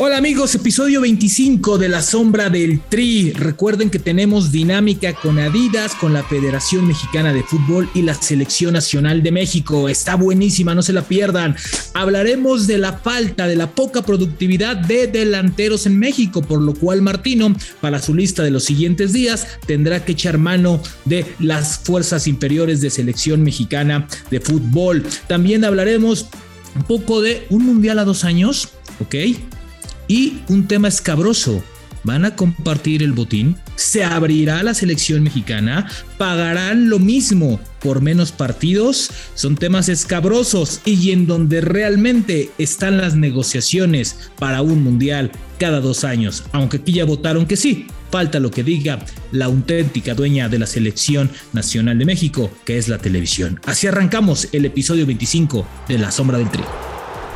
Hola amigos, episodio 25 de La Sombra del Tri. Recuerden que tenemos dinámica con Adidas, con la Federación Mexicana de Fútbol y la Selección Nacional de México. Está buenísima, no se la pierdan. Hablaremos de la falta, de la poca productividad de delanteros en México, por lo cual Martino, para su lista de los siguientes días, tendrá que echar mano de las fuerzas inferiores de Selección Mexicana de Fútbol. También hablaremos un poco de un mundial a dos años, ¿ok? Y un tema escabroso, van a compartir el botín, se abrirá la selección mexicana, pagarán lo mismo por menos partidos, son temas escabrosos y en donde realmente están las negociaciones para un mundial cada dos años, aunque aquí ya votaron que sí. Falta lo que diga la auténtica dueña de la selección nacional de México, que es la televisión. Así arrancamos el episodio 25 de La Sombra del Trigo.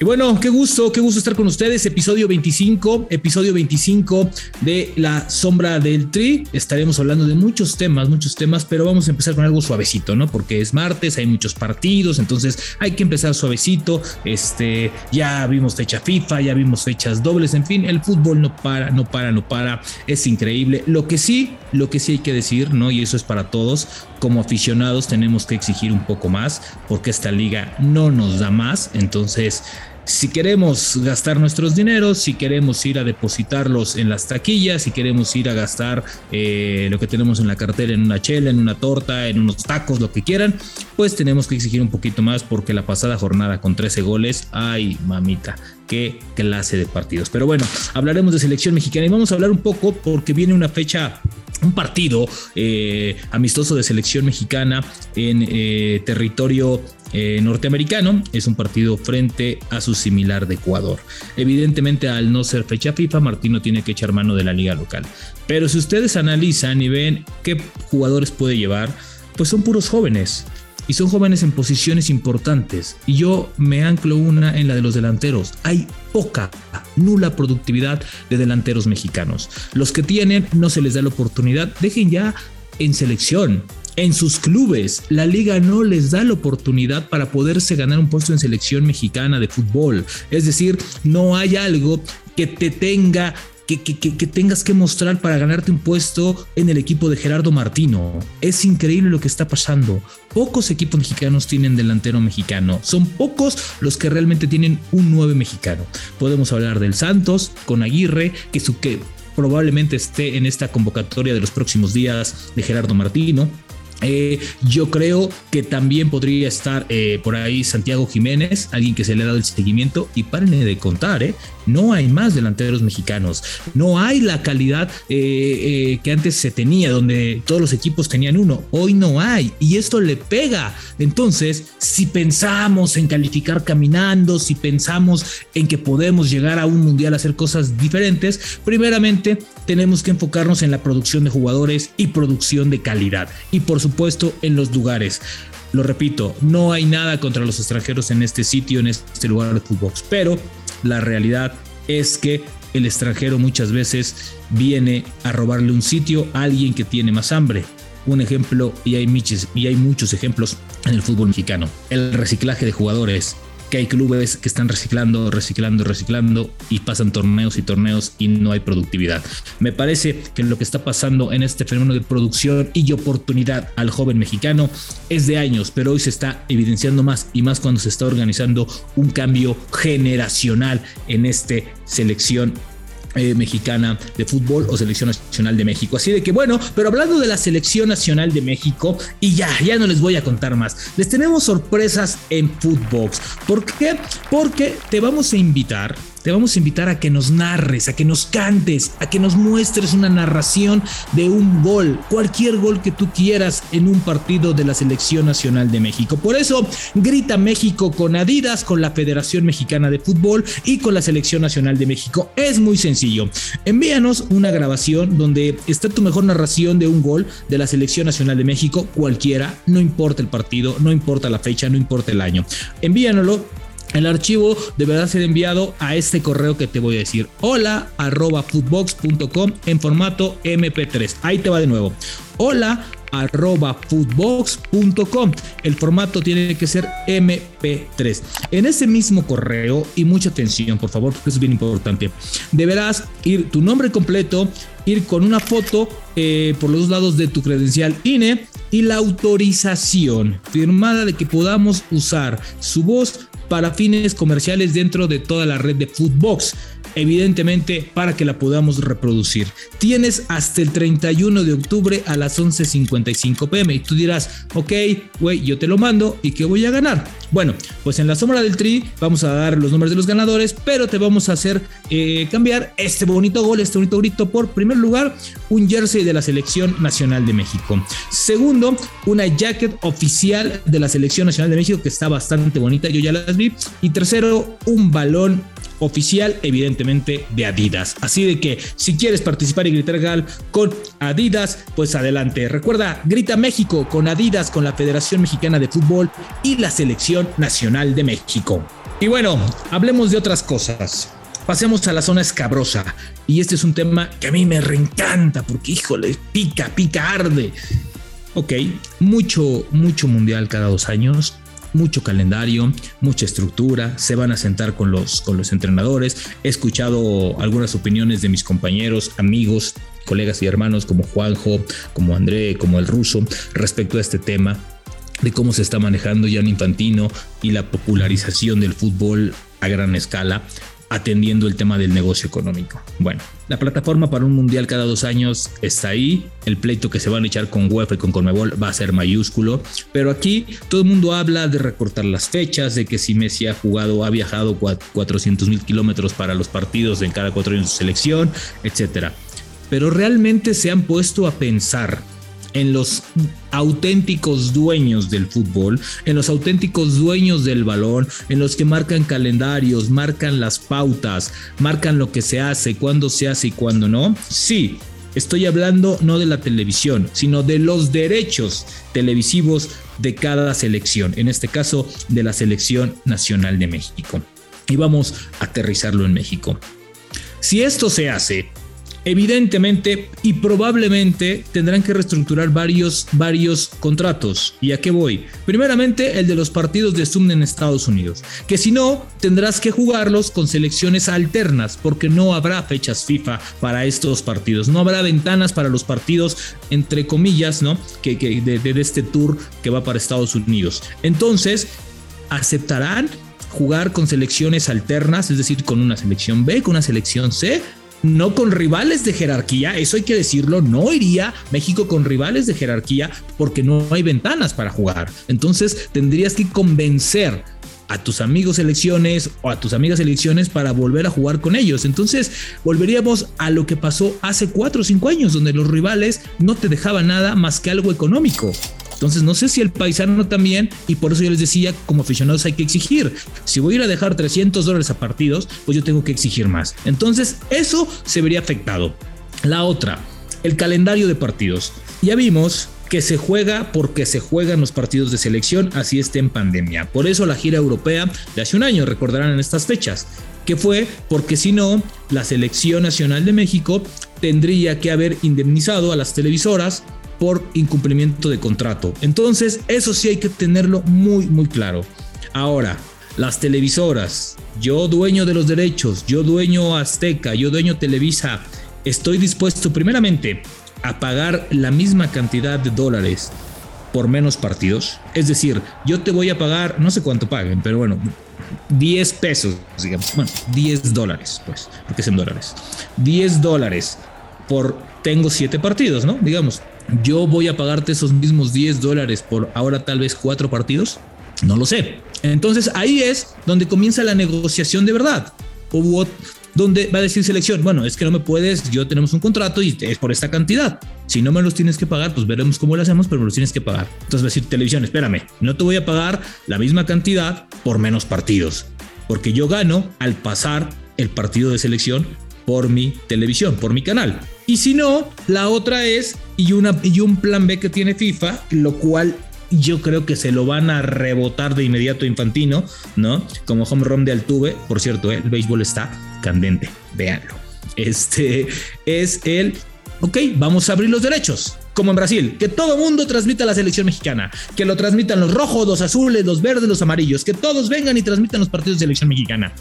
Y bueno, qué gusto, qué gusto estar con ustedes. Episodio 25, episodio 25 de La Sombra del Tri. Estaremos hablando de muchos temas, muchos temas, pero vamos a empezar con algo suavecito, ¿no? Porque es martes, hay muchos partidos, entonces hay que empezar suavecito. Este, ya vimos fecha FIFA, ya vimos fechas dobles, en fin, el fútbol no para, no para, no para. Es increíble. Lo que sí, lo que sí hay que decir, ¿no? Y eso es para todos, como aficionados tenemos que exigir un poco más porque esta liga no nos da más. Entonces, si queremos gastar nuestros dineros, si queremos ir a depositarlos en las taquillas, si queremos ir a gastar eh, lo que tenemos en la cartera en una chela, en una torta, en unos tacos, lo que quieran, pues tenemos que exigir un poquito más porque la pasada jornada con 13 goles, ay mamita, qué clase de partidos. Pero bueno, hablaremos de selección mexicana y vamos a hablar un poco porque viene una fecha un partido eh, amistoso de selección mexicana en eh, territorio eh, norteamericano. Es un partido frente a su similar de Ecuador. Evidentemente, al no ser fecha FIFA, Martino tiene que echar mano de la liga local. Pero si ustedes analizan y ven qué jugadores puede llevar, pues son puros jóvenes y son jóvenes en posiciones importantes. Y yo me anclo una en la de los delanteros. Hay poca, nula productividad de delanteros mexicanos. Los que tienen no se les da la oportunidad. Dejen ya en selección. En sus clubes, la liga no les da la oportunidad para poderse ganar un puesto en selección mexicana de fútbol. Es decir, no hay algo que te tenga que, tengas que mostrar para ganarte un puesto en el equipo de Gerardo Martino. Es increíble lo que está pasando. Pocos equipos mexicanos tienen delantero mexicano. Son pocos los que realmente tienen un 9 mexicano. Podemos hablar del Santos con Aguirre, que, su, que probablemente esté en esta convocatoria de los próximos días de Gerardo Martino. Eh, yo creo que también podría estar eh, por ahí Santiago Jiménez, alguien que se le ha dado el seguimiento. Y párenle de contar, ¿eh? no hay más delanteros mexicanos, no hay la calidad que antes se tenía, donde todos los equipos tenían uno. Hoy no hay y esto le pega. Entonces, si pensamos en calificar caminando, si pensamos en que podemos llegar a un mundial a hacer cosas diferentes, primeramente tenemos que enfocarnos en la producción de jugadores y producción de calidad. Y por supuesto en los lugares. Lo repito, no hay nada contra los extranjeros en este sitio, en este lugar de fútbol, pero la realidad es que el extranjero muchas veces viene a robarle un sitio a alguien que tiene más hambre. Un ejemplo, y hay, y hay muchos ejemplos en el fútbol mexicano, el reciclaje de jugadores que hay clubes que están reciclando, reciclando, reciclando y pasan torneos y torneos y no hay productividad. Me parece que lo que está pasando en este fenómeno de producción y oportunidad al joven mexicano es de años, pero hoy se está evidenciando más y más cuando se está organizando un cambio generacional en este selección eh, mexicana de fútbol o selección nacional de México. Así de que bueno, pero hablando de la selección nacional de México, y ya, ya no les voy a contar más, les tenemos sorpresas en Footbox. ¿Por qué? Porque te vamos a invitar te vamos a invitar a que nos narres, a que nos cantes, a que nos muestres una narración de un gol, cualquier gol que tú quieras en un partido de la Selección Nacional de México. Por eso, grita México con Adidas, con la Federación Mexicana de Fútbol y con la Selección Nacional de México. Es muy sencillo. Envíanos una grabación donde está tu mejor narración de un gol de la Selección Nacional de México, cualquiera, no importa el partido, no importa la fecha, no importa el año. Envíanoslo el archivo deberá ser enviado a este correo que te voy a decir. Hola arroba en formato MP3. Ahí te va de nuevo. Hola arroba footbox.com. El formato tiene que ser MP3. En ese mismo correo, y mucha atención, por favor, porque es bien importante, deberás ir tu nombre completo, ir con una foto eh, por los dos lados de tu credencial INE y la autorización firmada de que podamos usar su voz para fines comerciales dentro de toda la red de Footbox evidentemente para que la podamos reproducir. Tienes hasta el 31 de octubre a las 11.55 pm y tú dirás, ok, güey, yo te lo mando y que voy a ganar. Bueno, pues en la sombra del tri vamos a dar los nombres de los ganadores, pero te vamos a hacer eh, cambiar este bonito gol, este bonito grito por primer lugar, un jersey de la selección nacional de México. Segundo, una jacket oficial de la selección nacional de México que está bastante bonita, yo ya las vi. Y tercero, un balón oficial, evidentemente, de Adidas. Así de que si quieres participar y gritar gal con Adidas, pues adelante. Recuerda, grita México con Adidas, con la Federación Mexicana de Fútbol y la Selección Nacional de México. Y bueno, hablemos de otras cosas. Pasemos a la zona escabrosa. Y este es un tema que a mí me reencanta porque, híjole, pica, pica, arde. Ok, mucho, mucho mundial cada dos años mucho calendario, mucha estructura, se van a sentar con los, con los entrenadores. He escuchado algunas opiniones de mis compañeros, amigos, colegas y hermanos como Juanjo, como André, como el ruso, respecto a este tema de cómo se está manejando Jan Infantino y la popularización del fútbol a gran escala atendiendo el tema del negocio económico. Bueno, la plataforma para un mundial cada dos años está ahí, el pleito que se van a echar con UEFA y con Conmebol va a ser mayúsculo, pero aquí todo el mundo habla de recortar las fechas, de que si Messi ha jugado, ha viajado 400 mil kilómetros para los partidos en cada cuatro años de selección, etc. Pero realmente se han puesto a pensar en los auténticos dueños del fútbol, en los auténticos dueños del balón, en los que marcan calendarios, marcan las pautas, marcan lo que se hace, cuándo se hace y cuándo no. Sí, estoy hablando no de la televisión, sino de los derechos televisivos de cada selección, en este caso de la selección nacional de México. Y vamos a aterrizarlo en México. Si esto se hace, evidentemente y probablemente tendrán que reestructurar varios, varios contratos. ¿Y a qué voy? Primeramente, el de los partidos de Zoom en Estados Unidos, que si no, tendrás que jugarlos con selecciones alternas, porque no habrá fechas FIFA para estos partidos, no habrá ventanas para los partidos, entre comillas, ¿no? Que, de, de este tour que va para Estados Unidos. Entonces, aceptarán jugar con selecciones alternas, es decir, con una selección B, con una selección C, no con rivales de jerarquía, eso hay que decirlo, no iría México con rivales de jerarquía porque no hay ventanas para jugar. Entonces tendrías que convencer a tus amigos elecciones o a tus amigas elecciones para volver a jugar con ellos. Entonces volveríamos a lo que pasó hace cuatro o cinco años, donde los rivales no te dejaban nada más que algo económico. Entonces no sé si el paisano también, y por eso yo les decía, como aficionados hay que exigir. Si voy a ir a dejar 300 dólares a partidos, pues yo tengo que exigir más. Entonces eso se vería afectado. La otra, el calendario de partidos. Ya vimos que se juega porque se juegan los partidos de selección, así esté en pandemia. Por eso la gira europea de hace un año, recordarán en estas fechas, que fue porque si no, la selección nacional de México tendría que haber indemnizado a las televisoras por incumplimiento de contrato. Entonces, eso sí hay que tenerlo muy, muy claro. Ahora, las televisoras, yo dueño de los derechos, yo dueño Azteca, yo dueño Televisa, estoy dispuesto primeramente a pagar la misma cantidad de dólares por menos partidos. Es decir, yo te voy a pagar, no sé cuánto paguen, pero bueno, 10 pesos, digamos, bueno, 10 dólares, pues, porque es en dólares. 10 dólares por, tengo 7 partidos, ¿no? Digamos, yo voy a pagarte esos mismos 10 dólares por ahora tal vez cuatro partidos? No lo sé. Entonces ahí es donde comienza la negociación de verdad. O donde va a decir selección, bueno, es que no me puedes, yo tenemos un contrato y es por esta cantidad. Si no me los tienes que pagar, pues veremos cómo lo hacemos, pero me los tienes que pagar. Entonces va a decir televisión, espérame, no te voy a pagar la misma cantidad por menos partidos, porque yo gano al pasar el partido de selección por mi televisión, por mi canal. Y si no, la otra es, y, y un plan B que tiene FIFA, lo cual yo creo que se lo van a rebotar de inmediato Infantino, ¿no? Como home run de Altuve, por cierto, ¿eh? el béisbol está candente, véanlo. Este es el, ok, vamos a abrir los derechos. Como en Brasil, que todo mundo transmita la selección mexicana, que lo transmitan los rojos, los azules, los verdes, los amarillos, que todos vengan y transmitan los partidos de selección mexicana.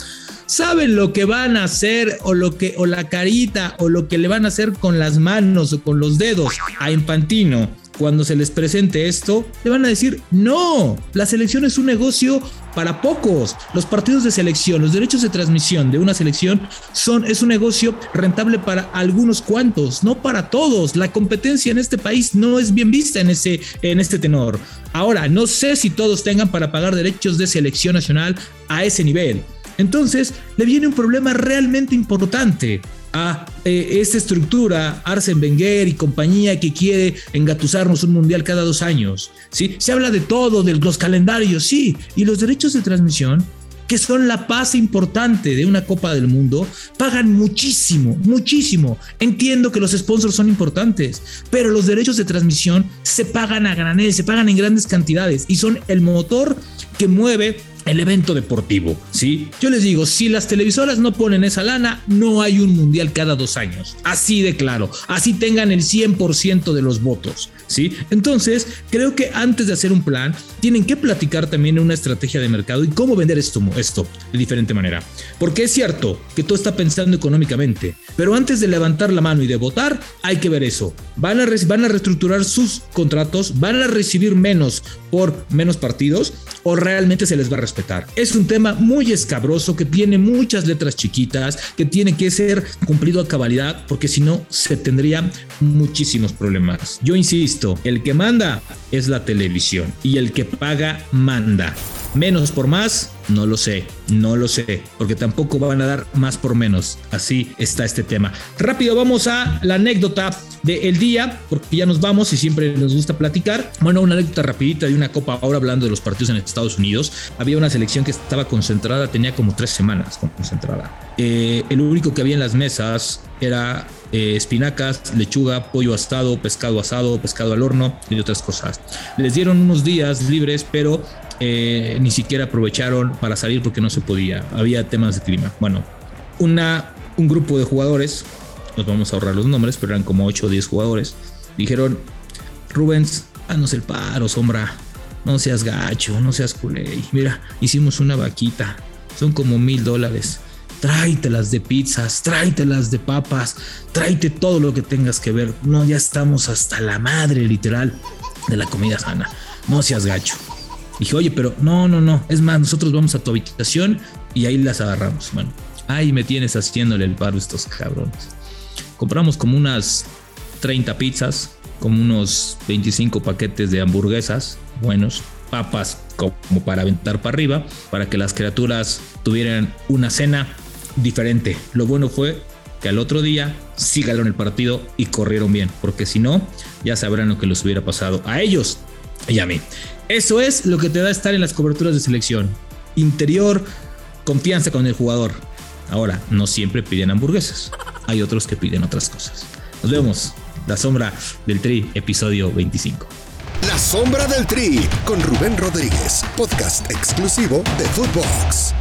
¿Saben lo que van a hacer o lo que o la carita o lo que le van a hacer con las manos o con los dedos a Infantino? Cuando se les presente esto, le van a decir, no, la selección es un negocio para pocos. Los partidos de selección, los derechos de transmisión de una selección son, es un negocio rentable para algunos cuantos, no para todos. La competencia en este país no es bien vista en, ese, en este tenor. Ahora, no sé si todos tengan para pagar derechos de selección nacional a ese nivel. Entonces, le viene un problema realmente importante a eh, esta estructura, Arsen Wenger y compañía que quiere engatusarnos un mundial cada dos años. ¿sí? Se habla de todo, de los calendarios, sí, y los derechos de transmisión que son la paz importante de una Copa del Mundo, pagan muchísimo, muchísimo. Entiendo que los sponsors son importantes, pero los derechos de transmisión se pagan a granel, se pagan en grandes cantidades y son el motor que mueve el evento deportivo, ¿sí? Yo les digo, si las televisoras no ponen esa lana, no hay un mundial cada dos años. Así de claro, así tengan el 100% de los votos, ¿sí? Entonces, creo que antes de hacer un plan, tienen que platicar también una estrategia de mercado y cómo vender esto, esto de diferente manera. Porque es cierto que todo está pensando económicamente, pero antes de levantar la mano y de votar, hay que ver eso. Van a, van a reestructurar sus contratos, van a recibir menos por menos partidos o realmente se les va a respetar. Es un tema muy escabroso que tiene muchas letras chiquitas, que tiene que ser cumplido a cabalidad, porque si no se tendría muchísimos problemas. Yo insisto, el que manda es la televisión y el que paga manda. Menos por más, no lo sé, no lo sé, porque tampoco van a dar más por menos. Así está este tema. Rápido, vamos a la anécdota del día, porque ya nos vamos y siempre nos gusta platicar. Bueno, una anécdota rapidita de una copa, ahora hablando de los partidos en Estados Unidos. Había una selección que estaba concentrada, tenía como tres semanas concentrada. Eh, el único que había en las mesas era eh, espinacas, lechuga, pollo asado, pescado asado, pescado al horno y otras cosas. Les dieron unos días libres, pero eh, ni siquiera aprovecharon para salir porque no se podía. Había temas de clima. Bueno, una, un grupo de jugadores, nos vamos a ahorrar los nombres, pero eran como 8 o 10 jugadores, dijeron, Rubens, haznos el paro, sombra. No seas gacho, no seas culé. Mira, hicimos una vaquita. Son como mil dólares. Tráitelas de pizzas, tráitelas de papas, tráete todo lo que tengas que ver. No, ya estamos hasta la madre, literal, de la comida sana. No seas gacho. Dije, oye, pero no, no, no. Es más, nosotros vamos a tu habitación y ahí las agarramos. Bueno, ahí me tienes haciéndole el paro estos cabrones. Compramos como unas 30 pizzas, como unos 25 paquetes de hamburguesas buenos, papas como para aventar para arriba, para que las criaturas tuvieran una cena diferente. Lo bueno fue que al otro día sí ganaron el partido y corrieron bien, porque si no, ya sabrán lo que les hubiera pasado a ellos y a mí. Eso es lo que te da estar en las coberturas de selección. Interior, confianza con el jugador. Ahora, no siempre piden hamburguesas. Hay otros que piden otras cosas. Nos vemos. La sombra del Tri, episodio 25. La sombra del Tri, con Rubén Rodríguez, podcast exclusivo de Footbox.